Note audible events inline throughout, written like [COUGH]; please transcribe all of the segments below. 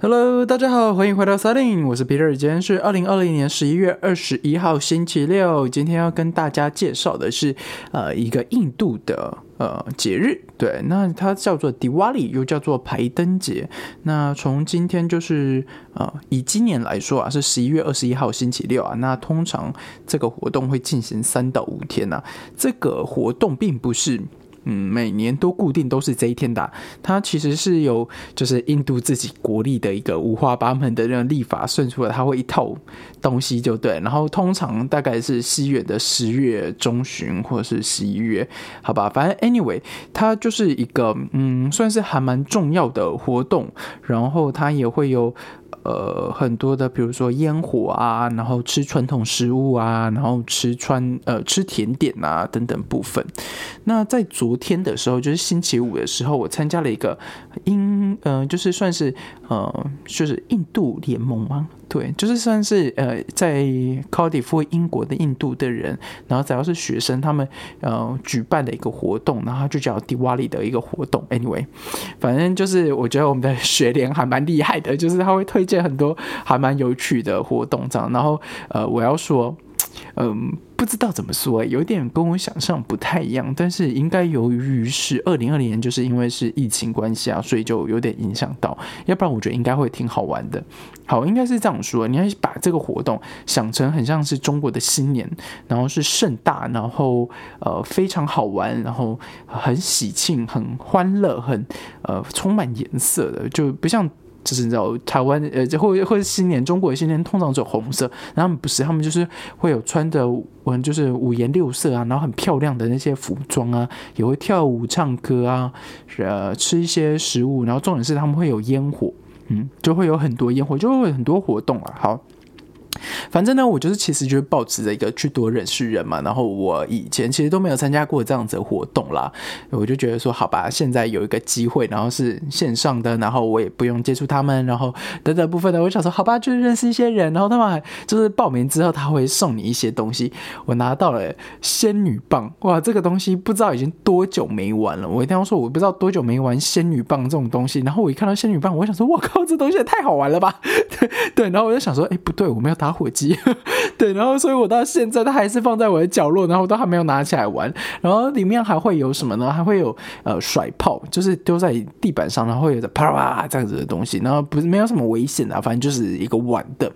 Hello，大家好，欢迎回到 Setting，我是 Peter，今天是二零二零年十一月二十一号星期六。今天要跟大家介绍的是呃一个印度的呃节日，对，那它叫做 Diwali，又叫做排灯节。那从今天就是呃以今年来说啊，是十一月二十一号星期六啊。那通常这个活动会进行三到五天呐。这个活动并不是。嗯，每年都固定都是这一天的，它其实是有就是印度自己国力的一个五花八门的那个历法算出来，它会一套东西就对。然后通常大概是西元的十月中旬或者是十一月，好吧，反正 anyway，它就是一个嗯，算是还蛮重要的活动，然后它也会有。呃，很多的，比如说烟火啊，然后吃传统食物啊，然后吃穿呃吃甜点啊等等部分。那在昨天的时候，就是星期五的时候，我参加了一个英呃，就是算是呃，就是印度联盟吗？对，就是算是呃，在 Cardiff 英国的印度的人，然后只要是学生，他们呃举办的一个活动，然后就叫 Diwali 的一个活动。Anyway，反正就是我觉得我们的学联还蛮厉害的，就是他会推荐很多还蛮有趣的活动这样。然后呃，我要说。嗯，不知道怎么说，有点跟我想象不太一样，但是应该由于是二零二零年，就是因为是疫情关系啊，所以就有点影响到，要不然我觉得应该会挺好玩的。好，应该是这样说，你要把这个活动想成很像是中国的新年，然后是盛大，然后呃非常好玩，然后很喜庆、很欢乐、很呃充满颜色的，就不像。就是你知道台湾呃，或或者新年中国的新年通常走红色，然后不是他们就是会有穿的嗯就是五颜六色啊，然后很漂亮的那些服装啊，也会跳舞唱歌啊，呃吃一些食物，然后重点是他们会有烟火，嗯，就会有很多烟火，就会很多活动啊，好。反正呢，我就是其实就是保持着一个去多认识人嘛。然后我以前其实都没有参加过这样子的活动啦，我就觉得说好吧，现在有一个机会，然后是线上的，然后我也不用接触他们，然后等等部分的，我想说好吧，就是认识一些人。然后他们还就是报名之后他会送你一些东西，我拿到了仙女棒，哇，这个东西不知道已经多久没玩了。我一定要说我不知道多久没玩仙女棒这种东西。然后我一看到仙女棒，我想说我靠，这东西也太好玩了吧？对 [LAUGHS] 对，然后我就想说，哎，不对，我没有打打火机。[LAUGHS] 对，然后所以我到现在它还是放在我的角落，然后都还没有拿起来玩。然后里面还会有什么呢？还会有呃甩炮，就是丢在地板上，然后有着啪啪这样子的东西。然后不是没有什么危险的，反正就是一个玩的。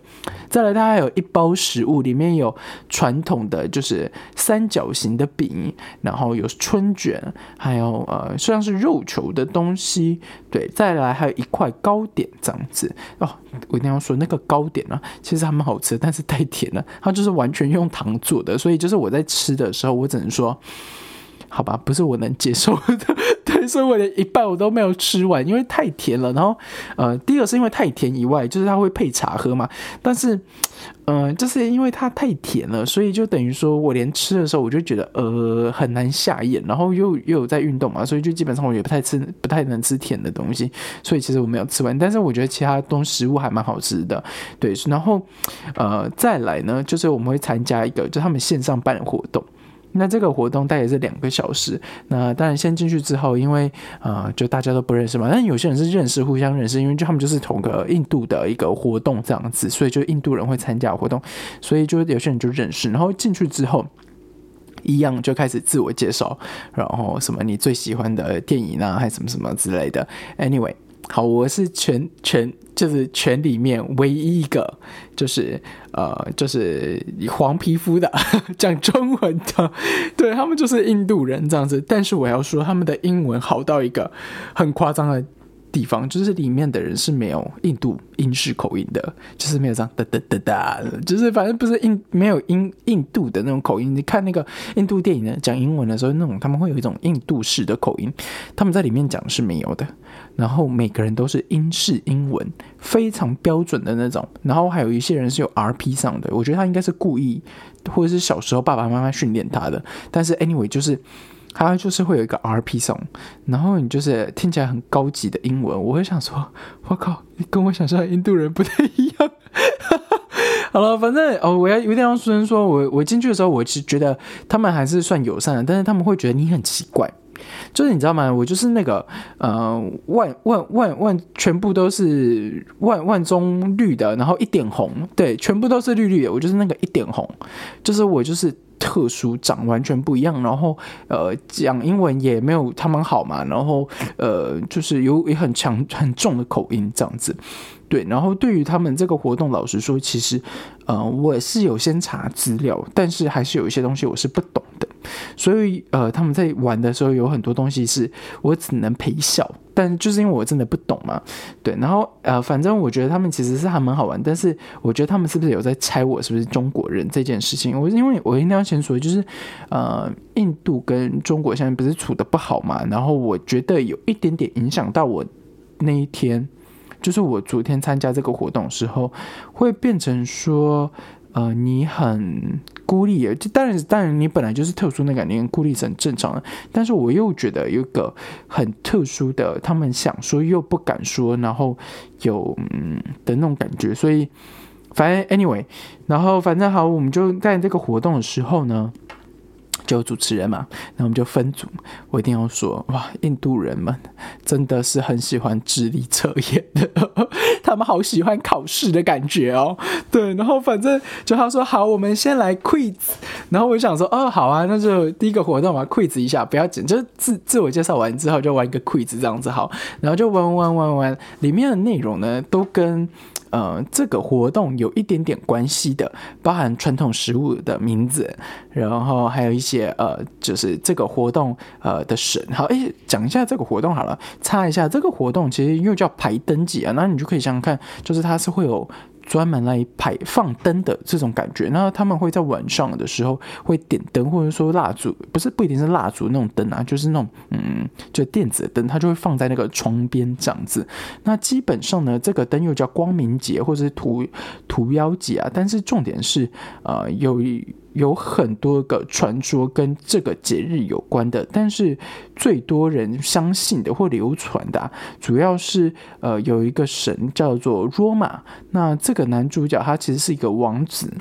再来，它还有一包食物，里面有传统的就是三角形的饼，然后有春卷，还有呃像是肉球的东西。对，再来还有一块糕点这样子哦。我一定要说那个糕点呢，其实还蛮好吃，但是太甜了。它就是完全用糖做的，所以就是我在吃的时候，我只能说，好吧，不是我能接受的。[LAUGHS] 对，所以我连一半我都没有吃完，因为太甜了。然后，呃，第二是因为太甜以外，就是它会配茶喝嘛。但是，嗯，就是因为它太甜了，所以就等于说我连吃的时候，我就觉得呃很难下咽。然后又又有在运动嘛，所以就基本上我也不太吃，不太能吃甜的东西。所以其实我没有吃完，但是我觉得其他东食物还蛮好吃的。对，然后，呃，再来呢，就是我们会参加一个，就他们线上办的活动。那这个活动大概是两个小时。那当然先进去之后，因为呃，就大家都不认识嘛。但有些人是认识，互相认识，因为就他们就是同个印度的一个活动这样子，所以就印度人会参加活动，所以就有些人就认识。然后进去之后，一样就开始自我介绍，然后什么你最喜欢的电影啊，还什么什么之类的。Anyway。好，我是全全就是全里面唯一一个，就是呃，就是黄皮肤的 [LAUGHS] 讲中文的，对他们就是印度人这样子。但是我要说，他们的英文好到一个很夸张的。地方就是里面的人是没有印度英式口音的，就是没有这样哒哒哒哒，就是反正不是印没有印印度的那种口音。你看那个印度电影呢，讲英文的时候，那种他们会有一种印度式的口音，他们在里面讲是没有的。然后每个人都是英式英文，非常标准的那种。然后还有一些人是有 RP 上的，我觉得他应该是故意，或者是小时候爸爸妈妈训练他的。但是 anyway 就是。它就是会有一个 RP song，然后你就是听起来很高级的英文，我会想说，我靠，你跟我想象的印度人不太一样。[LAUGHS] 好了，反正哦，我要有点要说，说我我进去的时候，我其实觉得他们还是算友善的，但是他们会觉得你很奇怪。就是你知道吗？我就是那个呃，万万万万，全部都是万万中绿的，然后一点红，对，全部都是绿绿的。我就是那个一点红，就是我就是特殊，长完全不一样。然后呃，讲英文也没有他们好嘛。然后呃，就是有也很强很重的口音这样子。对，然后对于他们这个活动，老实说，其实呃，我是有先查资料，但是还是有一些东西我是不懂。所以，呃，他们在玩的时候有很多东西是我只能陪笑，但就是因为我真的不懂嘛，对。然后，呃，反正我觉得他们其实是还蛮好玩，但是我觉得他们是不是有在猜我是不是中国人这件事情？我因为我一定要先说，就是呃，印度跟中国现在不是处的不好嘛，然后我觉得有一点点影响到我那一天，就是我昨天参加这个活动时候，会变成说。呃，你很孤立，就当然，当然，你本来就是特殊那个，你孤立是很正常的。但是我又觉得有一个很特殊的，他们想说又不敢说，然后有嗯的那种感觉。所以，反正 anyway，然后反正好，我们就在这个活动的时候呢。就主持人嘛，那我们就分组。我一定要说，哇，印度人们真的是很喜欢智力测验的，[LAUGHS] 他们好喜欢考试的感觉哦。对，然后反正就他说好，我们先来 quiz。然后我就想说，哦，好啊，那就第一个活动嘛，quiz 一下，不要紧，就自自我介绍完之后就玩一个 quiz 这样子好。然后就玩玩玩玩，里面的内容呢都跟。呃，这个活动有一点点关系的，包含传统食物的名字，然后还有一些呃，就是这个活动呃的神。好，哎，讲一下这个活动好了，插一下，这个活动其实又叫排灯节啊，那你就可以想想看，就是它是会有。专门来排放灯的这种感觉，那他们会在晚上的时候会点灯，或者说蜡烛，不是不一定是蜡烛那种灯啊，就是那种嗯，就电子灯，它就会放在那个窗边这样子。那基本上呢，这个灯又叫光明节或者是屠屠妖节啊，但是重点是呃有一。有很多个传说跟这个节日有关的，但是最多人相信的或流传的，主要是呃有一个神叫做罗马，那这个男主角他其实是一个王子，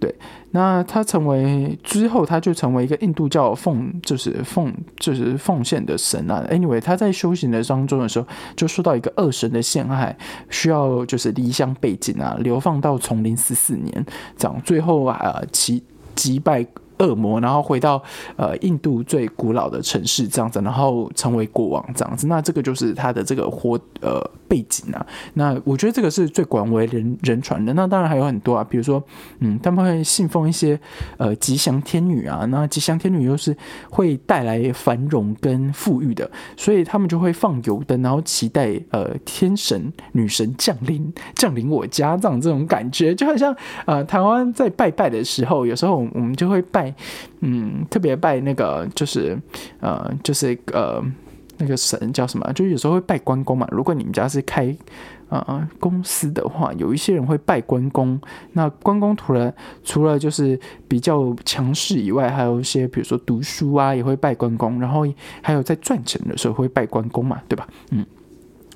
对，那他成为之后他就成为一个印度教奉就是奉就是奉献的神啊。Anyway，他在修行的当中的时候，就受到一个恶神的陷害，需要就是离乡背井啊，流放到丛林十四年，这样最后啊其。击败恶魔，然后回到呃印度最古老的城市这样子，然后成为国王这样子。那这个就是他的这个活呃背景啊。那我觉得这个是最广为人人传的。那当然还有很多啊，比如说嗯，他们会信奉一些呃吉祥天女啊。那吉祥天女又是会带来繁荣跟富裕的，所以他们就会放油灯，然后期待呃天神女神降临降临我家这样这种感觉，就好像呃台湾在拜拜的时候，有时候我们就会拜。嗯，特别拜那个就是呃，就是呃，那个神叫什么？就有时候会拜关公嘛。如果你们家是开呃公司的话，有一些人会拜关公。那关公除了除了就是比较强势以外，还有一些比如说读书啊，也会拜关公。然后还有在赚钱的时候会拜关公嘛，对吧？嗯，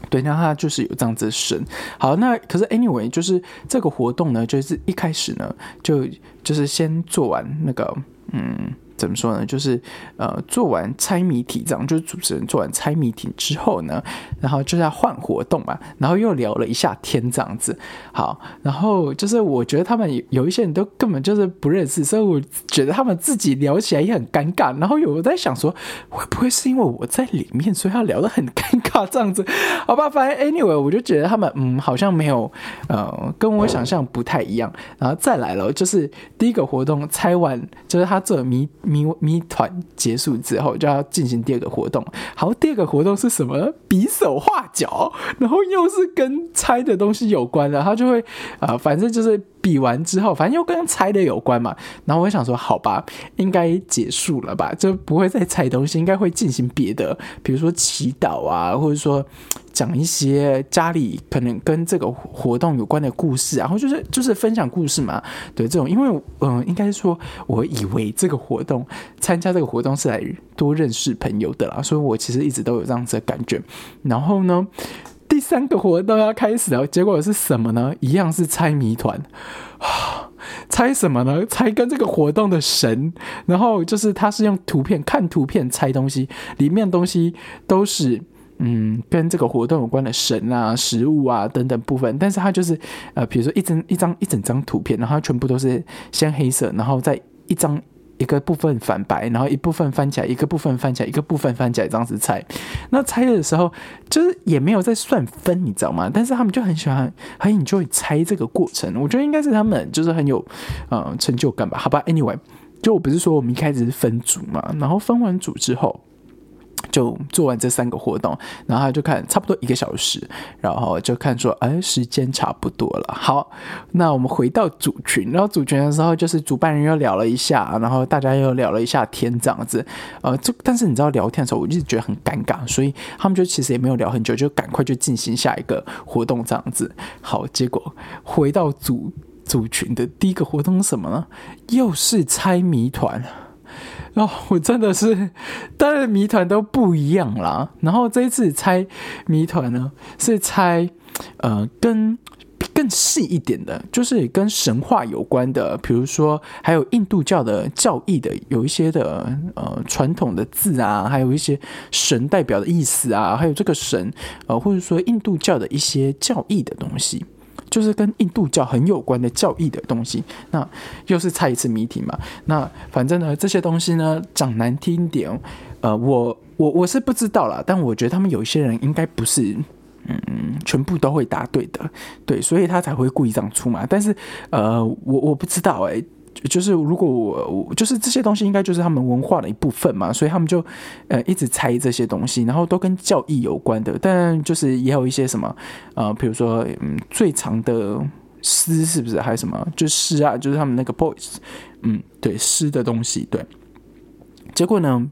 对，那他就是有这样子神。好，那可是 anyway，就是这个活动呢，就是一开始呢，就就是先做完那个。嗯，怎么说呢？就是呃，做完猜谜题这样，就是主持人做完猜谜题之后呢，然后就是要换活动嘛，然后又聊了一下天这样子。好，然后就是我觉得他们有一些人都根本就是不认识，所以我觉得他们自己聊起来也很尴尬。然后有在想说，会不会是因为我在里面，所以他聊得很尴尬 [LAUGHS] 这样子？好吧，反正 anyway，我就觉得他们嗯，好像没有呃，跟我想象不太一样。然后再来了，就是第一个活动猜完，就是他。这谜谜谜团结束之后，就要进行第二个活动。好，第二个活动是什么？比手画脚，然后又是跟猜的东西有关的。他就会啊，反正就是比完之后，反正又跟猜的有关嘛。然后我想说，好吧，应该结束了吧？就不会再猜东西，应该会进行别的，比如说祈祷啊，或者说。讲一些家里可能跟这个活动有关的故事，然后就是就是分享故事嘛。对这种，因为嗯，应该说，我以为这个活动参加这个活动是来多认识朋友的啦，所以我其实一直都有这样子的感觉。然后呢，第三个活动要开始了，结果是什么呢？一样是猜谜团。[SIGHS] 猜什么呢？猜跟这个活动的神，然后就是他是用图片看图片猜东西，里面东西都是嗯跟这个活动有关的神啊、食物啊等等部分，但是他就是呃，比如说一张一张一整张图片，然后它全部都是先黑色，然后再一张。一个部分反白，然后一部分翻起来，一个部分翻起来，一个部分翻起来，这样子猜。那猜的时候，就是也没有在算分，你知道吗？但是他们就很喜欢，很 enjoy 猜这个过程。我觉得应该是他们就是很有呃成就感吧。好吧，Anyway，就我不是说我们一开始是分组嘛，然后分完组之后。就做完这三个活动，然后就看差不多一个小时，然后就看说，哎，时间差不多了。好，那我们回到组群，然后组群的时候，就是主办人又聊了一下，然后大家又聊了一下天这样子。呃，这但是你知道聊天的时候，我一直觉得很尴尬，所以他们就其实也没有聊很久，就赶快就进行下一个活动这样子。好，结果回到组组群的第一个活动是什么呢？又是猜谜团。哦，我真的是，当然谜团都不一样啦。然后这一次猜谜团呢，是猜呃跟更细一点的，就是跟神话有关的，比如说还有印度教的教义的，有一些的呃传统的字啊，还有一些神代表的意思啊，还有这个神呃或者说印度教的一些教义的东西。就是跟印度教很有关的教义的东西，那又是猜一次谜题嘛？那反正呢，这些东西呢讲难听点，呃，我我我是不知道啦，但我觉得他们有一些人应该不是，嗯，全部都会答对的，对，所以他才会故意这样出嘛。但是，呃，我我不知道哎。就是如果我就是这些东西应该就是他们文化的一部分嘛，所以他们就呃一直猜这些东西，然后都跟教义有关的，但就是也有一些什么呃，比如说嗯最长的诗是不是？还有什么？就诗啊，就是他们那个 boys，嗯对诗的东西对，结果呢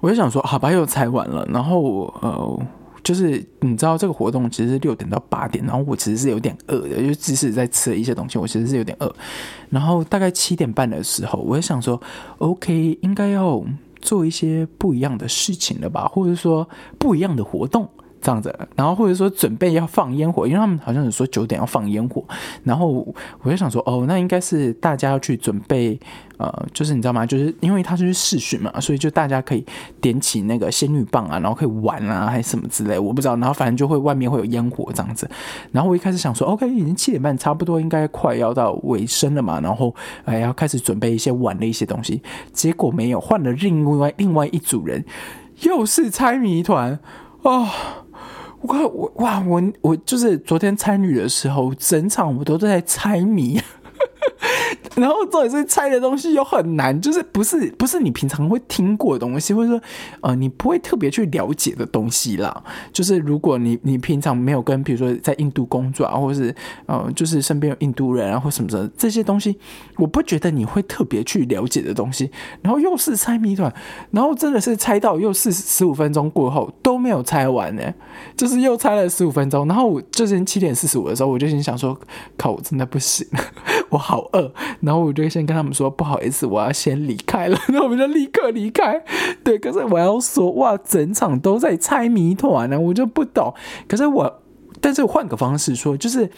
我就想说好吧又猜完了，然后呃。就是你知道这个活动其实是六点到八点，然后我其实是有点饿的，就即使在吃了一些东西，我其实是有点饿。然后大概七点半的时候，我就想说，OK，应该要做一些不一样的事情了吧，或者说不一样的活动。这样子，然后或者说准备要放烟火，因为他们好像是说九点要放烟火，然后我就想说，哦，那应该是大家要去准备，呃，就是你知道吗？就是因为他是试训嘛，所以就大家可以点起那个仙女棒啊，然后可以玩啊，还是什么之类，我不知道。然后反正就会外面会有烟火这样子。然后我一开始想说，OK，已经七点半，差不多应该快要到尾声了嘛，然后哎要开始准备一些玩的一些东西，结果没有，换了另外另外一组人，又是猜谜团哦。我我哇我我就是昨天参与的时候，整场我都在猜谜。[LAUGHS] 然后重点是猜的东西又很难，就是不是不是你平常会听过的东西，或者说呃你不会特别去了解的东西啦。就是如果你你平常没有跟比如说在印度工作啊，或者是呃就是身边有印度人啊或什么的这些东西，我不觉得你会特别去了解的东西。然后又是猜谜团，然后真的是猜到又是十五分钟过后都没有猜完呢，就是又猜了十五分钟。然后我就是七点四十五的时候，我就心想说，靠，我真的不行，[LAUGHS] 我好好饿。然后我就先跟他们说不好意思，我要先离开了。[LAUGHS] 那我们就立刻离开。对，可是我要说哇，整场都在猜谜团呢，我就不懂。可是我，但是换个方式说，就是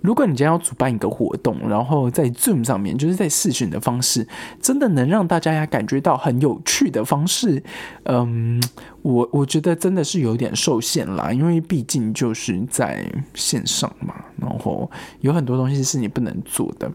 如果你今天要主办一个活动，然后在 Zoom 上面，就是在视讯的方式，真的能让大家感觉到很有趣的方式，嗯，我我觉得真的是有点受限啦，因为毕竟就是在线上嘛，然后有很多东西是你不能做的。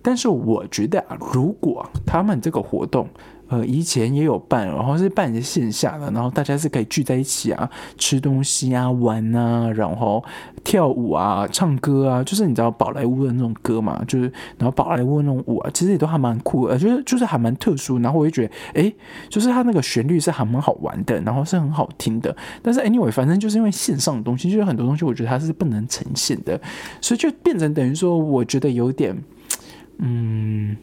但是我觉得啊，如果他们这个活动，呃，以前也有办，然后是办线下的，然后大家是可以聚在一起啊，吃东西啊，玩啊，然后跳舞啊，唱歌啊，就是你知道宝莱坞的那种歌嘛，就是然后宝莱坞那种舞啊，其实也都还蛮酷，呃，就是就是还蛮特殊，然后我就觉得，哎，就是它那个旋律是还蛮好玩的，然后是很好听的。但是 anyway，反正就是因为线上的东西，就是很多东西我觉得它是不能呈现的，所以就变成等于说，我觉得有点。嗯，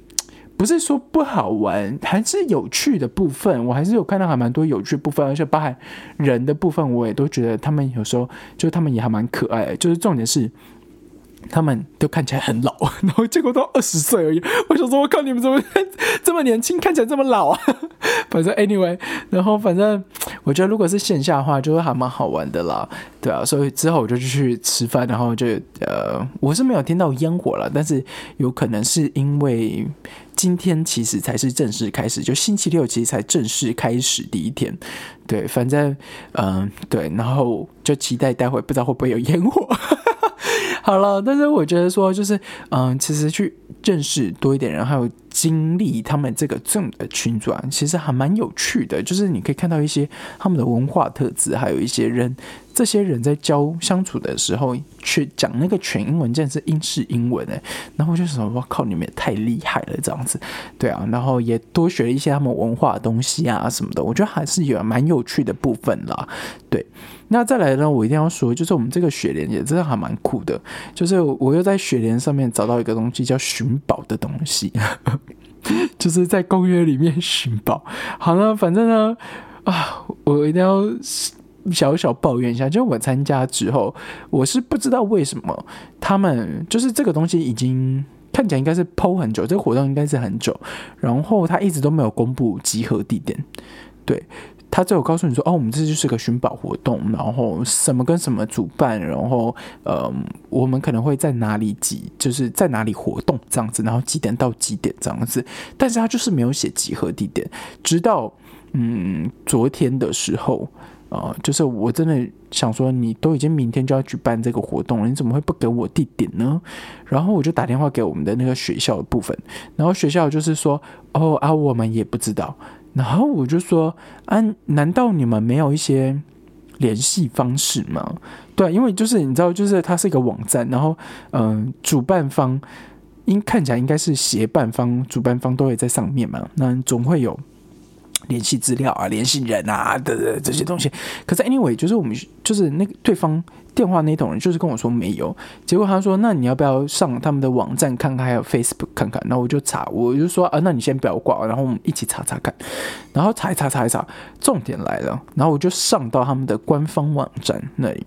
不是说不好玩，还是有趣的部分，我还是有看到还蛮多有趣部分，而且包含人的部分，我也都觉得他们有时候就他们也还蛮可爱的。就是重点是，他们都看起来很老，[LAUGHS] 然后结果都二十岁而已。我想说，我靠，你们怎么这么年轻，看起来这么老啊？[LAUGHS] 反正 anyway，然后反正我觉得如果是线下的话，就会还蛮好玩的啦，对啊。所以之后我就去吃饭，然后就呃，我是没有听到烟火了，但是有可能是因为今天其实才是正式开始，就星期六其实才正式开始第一天。对，反正嗯，对，然后就期待待会不知道会不会有烟火。[LAUGHS] 好了，但是我觉得说，就是嗯，其实去认识多一点人，还有经历他们这个正的群组，啊，其实还蛮有趣的。就是你可以看到一些他们的文化特质，还有一些人。这些人在交相处的时候，去讲那个全英文，竟然是英式英文哎，然后我就想，我靠，你们也太厉害了，这样子，对啊，然后也多学了一些他们文化的东西啊什么的，我觉得还是有蛮有趣的部分啦。对，那再来呢，我一定要说，就是我们这个雪莲也真的还蛮酷的，就是我又在雪莲上面找到一个东西叫寻宝的东西，[LAUGHS] 就是在公园里面寻宝。好了，反正呢，啊，我一定要。小小抱怨一下，就我参加之后，我是不知道为什么他们就是这个东西已经看起来应该是剖很久，这个活动应该是很久，然后他一直都没有公布集合地点，对他只有告诉你说，哦，我们这就是个寻宝活动，然后什么跟什么主办，然后呃，我们可能会在哪里集，就是在哪里活动这样子，然后几点到几点这样子，但是他就是没有写集合地点，直到嗯昨天的时候。啊，就是我真的想说，你都已经明天就要举办这个活动了，你怎么会不给我地点呢？然后我就打电话给我们的那个学校的部分，然后学校就是说，哦啊，我们也不知道。然后我就说，啊，难道你们没有一些联系方式吗？对，因为就是你知道，就是它是一个网站，然后嗯，主办方应看起来应该是协办方、主办方都会在上面嘛，那总会有。联系资料啊，联系人啊的这些东西，可是 anyway，就是我们就是那个对方电话那头人，就是跟我说没有。结果他说：“那你要不要上他们的网站看看，还有 Facebook 看看？”然后我就查，我就说：“啊，那你先不要挂，然后我们一起查查看。”然后查一查，查一查，重点来了。然后我就上到他们的官方网站那里，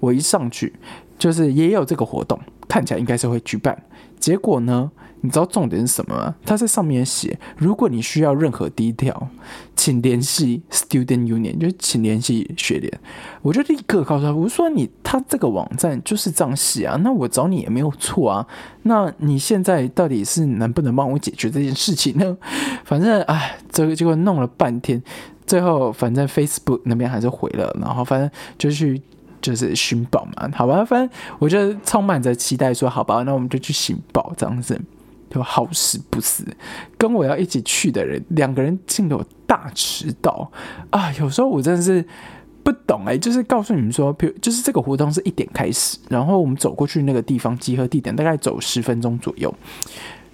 我一上去，就是也有这个活动，看起来应该是会举办。结果呢？你知道重点是什么吗？他在上面写，如果你需要任何低调，请联系 Student Union，就请联系学联。我就立刻告诉他，我说你他这个网站就是这样写啊，那我找你也没有错啊。那你现在到底是能不能帮我解决这件事情呢？反正哎，这个结果弄了半天，最后反正 Facebook 那边还是回了，然后反正就去就是寻宝嘛，好吧，反正我就充满着期待说，好吧，那我们就去寻宝这样子。就好死不死，跟我要一起去的人，两个人竟有大迟到啊！有时候我真的是不懂哎，就是告诉你们说，比如就是这个活动是一点开始，然后我们走过去那个地方集合地点大概走十分钟左右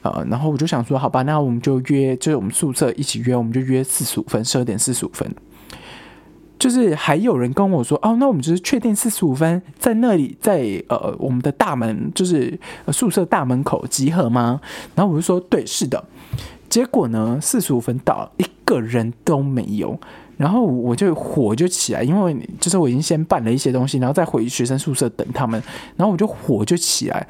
啊，然后我就想说，好吧，那我们就约，就是我们宿舍一起约，我们就约四十五分，十二点四十五分。就是还有人跟我说哦，那我们就是确定四十五分在那里，在呃我们的大门，就是宿舍大门口集合吗？然后我就说对，是的。结果呢，四十五分到，一个人都没有。然后我就火就起来，因为就是我已经先办了一些东西，然后再回学生宿舍等他们。然后我就火就起来。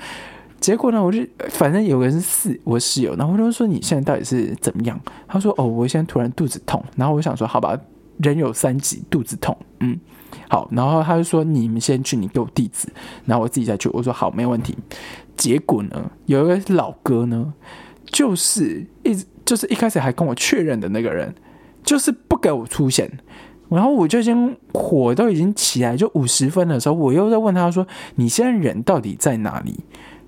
结果呢，我就反正有个人是室我室友，然后我就说你现在到底是怎么样？他说哦，我现在突然肚子痛。然后我想说好吧。人有三急，肚子痛，嗯，好，然后他就说你们先去，你给我地址，然后我自己再去。我说好，没问题。结果呢，有一个老哥呢，就是一直就是一开始还跟我确认的那个人，就是不给我出现。然后我就已经火都已经起来，就五十分的时候，我又在问他说：“你现在人到底在哪里？”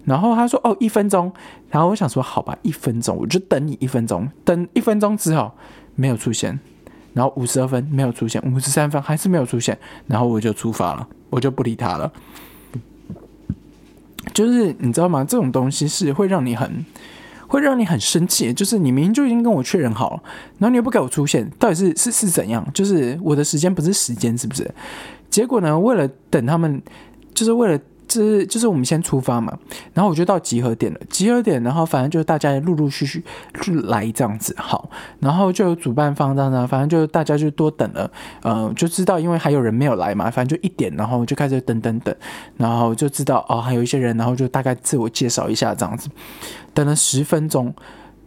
然后他说：“哦，一分钟。”然后我想说：“好吧，一分钟，我就等你一分钟。”等一分钟之后没有出现。然后五十二分没有出现，五十三分还是没有出现，然后我就出发了，我就不理他了。就是你知道吗？这种东西是会让你很，会让你很生气。就是你明明就已经跟我确认好了，然后你又不给我出现，到底是是是怎样？就是我的时间不是时间，是不是？结果呢？为了等他们，就是为了就是就是我们先出发嘛，然后我就到集合点了。集合点，然后反正就是大家陆陆续续就来这样子，好，然后就有主办方这样子，反正就大家就多等了，呃，就知道因为还有人没有来嘛，反正就一点，然后就开始等等等，然后就知道哦，还有一些人，然后就大概自我介绍一下这样子，等了十分钟，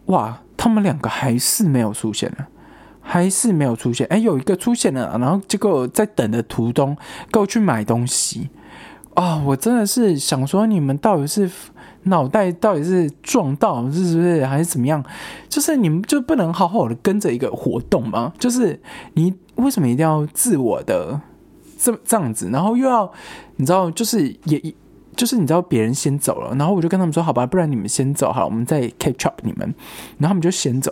哇，他们两个还是没有出现了，还是没有出现，哎，有一个出现了，然后结果在等的途中，给我去买东西。啊，我真的是想说，你们到底是脑袋到底是撞到，是不是还是怎么样？就是你们就不能好好的跟着一个活动吗？就是你为什么一定要自我的这这样子，然后又要你知道，就是也就是你知道别人先走了，然后我就跟他们说，好吧，不然你们先走好，我们再 catch up 你们，然后他们就先走，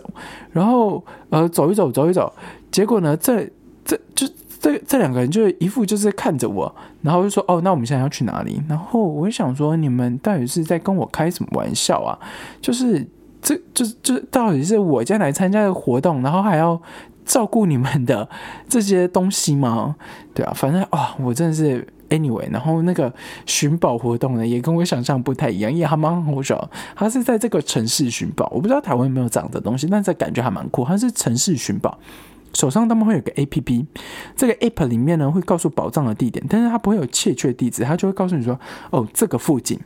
然后呃走一走走一走，结果呢，这这就。这这两个人就一副就是看着我，然后就说：“哦，那我们现在要去哪里？”然后我就想说：“你们到底是在跟我开什么玩笑啊？就是这，就是就是到底是我将来参加的活动，然后还要照顾你们的这些东西吗？对啊，反正啊，我真的是 anyway。然后那个寻宝活动呢，也跟我想象不太一样，也还蛮好笑。他是在这个城市寻宝，我不知道台湾有没有这样的东西，但是感觉还蛮酷。他是城市寻宝。手上他们会有个 A P P，这个 App 里面呢会告诉宝藏的地点，但是它不会有确切地址，它就会告诉你说，哦，这个附近。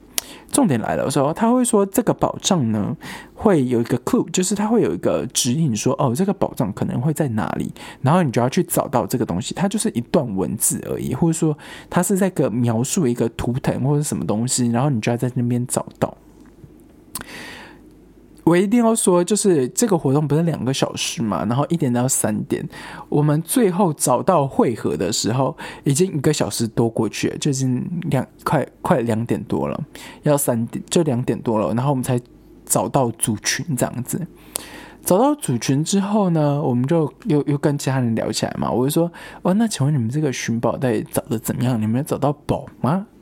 重点来了，时候他会说这个宝藏呢会有一个 clue，就是它会有一个指引，说哦，这个宝藏可能会在哪里，然后你就要去找到这个东西。它就是一段文字而已，或者说它是在个描述一个图腾或者什么东西，然后你就要在那边找到。我一定要说，就是这个活动不是两个小时嘛，然后一点到三点，我们最后找到汇合的时候，已经一个小时多过去了，就已经两快快两点多了，要三点就两点多了，然后我们才找到组群这样子。找到组群之后呢，我们就又又跟其他人聊起来嘛。我就说，哦，那请问你们这个寻宝到底找的怎么样？你们找到宝吗？[LAUGHS]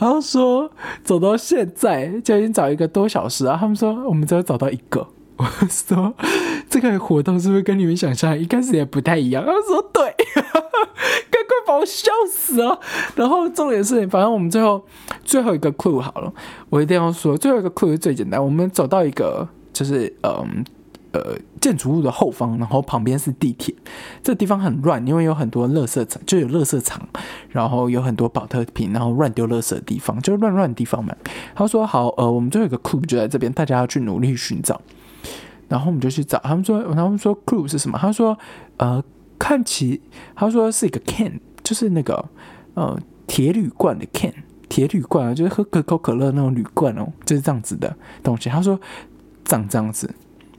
然后说走到现在就已经找一个多小时啊。他们说我们只有找到一个。[LAUGHS] 我说这个活动是不是跟你们想象一开始也不太一样？他说对，[LAUGHS] 赶快把我笑死啊！然后重点是，反正我们最后最后一个 clue 好了，我一定要说最后一个 clue 是最简单。我们走到一个就是嗯。呃，建筑物的后方，然后旁边是地铁。这地方很乱，因为有很多垃圾场，就有垃圾场，然后有很多保特瓶，然后乱丢垃圾的地方，就是乱乱的地方嘛。他说：“好，呃，我们最后一个 club 就在这边，大家要去努力寻找。”然后我们就去找。他们说：“他们说 club 是什么？”他说：“呃，看起，他说是一个 can，就是那个呃铁铝罐的 can，铁铝罐，就是喝可口可乐那种铝罐哦，就是这样子的东西。”他说：“长这样子。”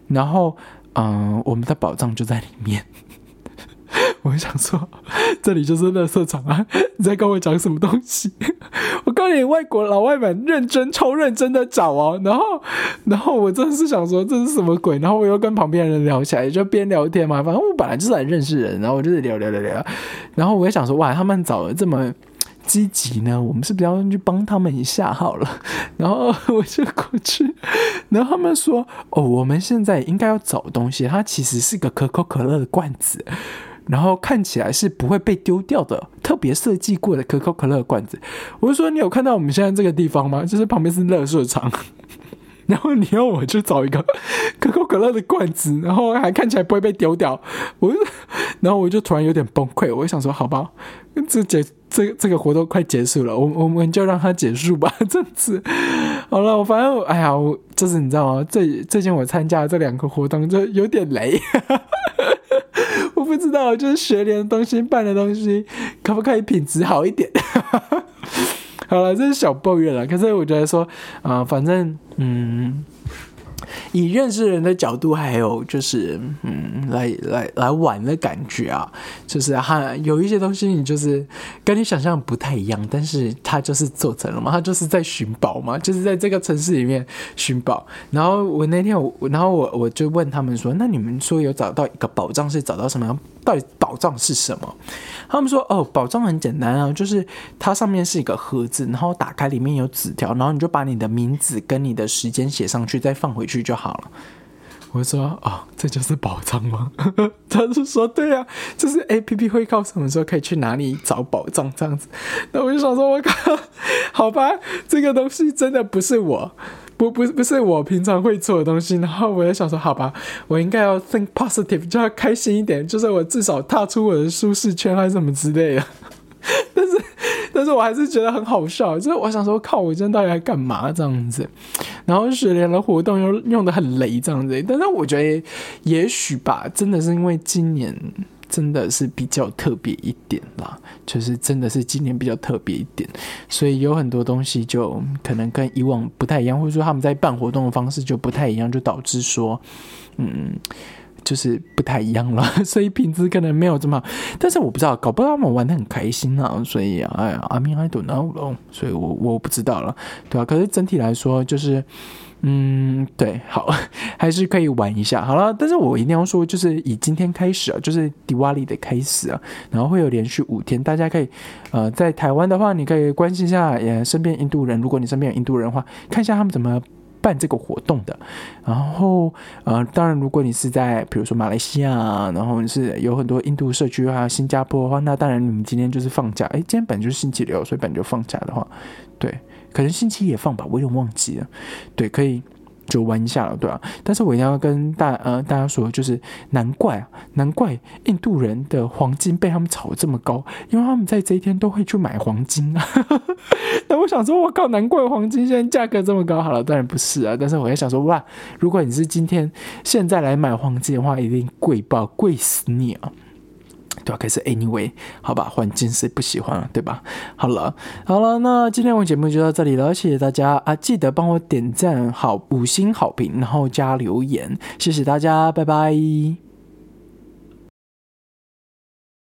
然后，嗯，我们的宝藏就在里面。[LAUGHS] 我想说，这里就是乐色场啊！你在跟我讲什么东西？我告诉你，外国老外们认真、超认真的找哦。然后，然后我真的是想说，这是什么鬼？然后我又跟旁边人聊起来，就边聊天嘛。反正我本来就是来认识人，然后我就是聊聊聊聊。然后我也想说，哇，他们找了这么。积极呢，我们是不是要去帮他们一下好了？[LAUGHS] 然后我就过去，然后他们说：“哦，我们现在应该要找东西，它其实是个可口可乐的罐子，然后看起来是不会被丢掉的，特别设计过的可口可乐罐子。”我就说：“你有看到我们现在这个地方吗？就是旁边是乐色场。”然后你要我去找一个可口可乐的罐子，然后还看起来不会被丢掉，我，然后我就突然有点崩溃，我就想说，好吧，这结这这个活动快结束了，我我们就让它结束吧，这次好了，我反正哎呀，我就是你知道吗？最最近我参加这两个活动就有点雷，[LAUGHS] 我不知道，就是学联的东西办的东西可不可以品质好一点？好了，这是小抱怨了。可是我觉得说，啊，反正，嗯。以认识人的角度，还有就是，嗯，来来来玩的感觉啊，就是哈，有一些东西你就是跟你想象不太一样，但是它就是做成了嘛，它就是在寻宝嘛，就是在这个城市里面寻宝。然后我那天我，然后我我就问他们说，那你们说有找到一个宝藏是找到什么？到底宝藏是什么？他们说，哦，宝藏很简单啊，就是它上面是一个盒子，然后打开里面有纸条，然后你就把你的名字跟你的时间写上去，再放回去就好了。我说哦，这就是宝藏吗？[LAUGHS] 他就说对啊，就是 A P P 会告诉我们说可以去哪里找宝藏这样子。那我就想说，我靠，好吧，这个东西真的不是我，不不不是我平常会做的东西。然后我就想说，好吧，我应该要 think positive，就要开心一点，就是我至少踏出我的舒适圈还是什么之类的。[LAUGHS] 但是。[LAUGHS] 但是我还是觉得很好笑，就是我想说，靠，我今天到底在干嘛这样子？然后雪莲的活动又用的很雷这样子，但是我觉得也许吧，真的是因为今年真的是比较特别一点啦，就是真的是今年比较特别一点，所以有很多东西就可能跟以往不太一样，或者说他们在办活动的方式就不太一样，就导致说，嗯。就是不太一样了，[LAUGHS] 所以品质可能没有这么好。但是我不知道，搞不到他们玩的很开心啊。所以哎呀，I mean I don't know，所以我我不知道了，对吧？可是整体来说，就是嗯，对，好，还是可以玩一下。好了，但是我一定要说，就是以今天开始啊，就是迪瓦里的开始啊，然后会有连续五天，大家可以呃，在台湾的话，你可以关心一下，呃，身边印度人，如果你身边有印度人的话，看一下他们怎么。办这个活动的，然后呃，当然，如果你是在比如说马来西亚，然后你是有很多印度社区还有新加坡的话，那当然你们今天就是放假。哎，今天本就是星期六，所以本就放假的话，对，可能星期一也放吧，我有点忘记了。对，可以。就玩一下了，对吧？但是我一定要跟大呃大家说，就是难怪啊，难怪印度人的黄金被他们炒这么高，因为他们在这一天都会去买黄金啊。[LAUGHS] 那我想说，我靠，难怪黄金现在价格这么高。好了，当然不是啊，但是我也想说，哇，如果你是今天现在来买黄金的话，一定贵爆，贵死你啊！对吧？可是 anyway，好吧，环境是不喜欢了，对吧？好了，好了，那今天我们节目就到这里了，谢谢大家啊！记得帮我点赞好，五星好评，然后加留言，谢谢大家，拜拜。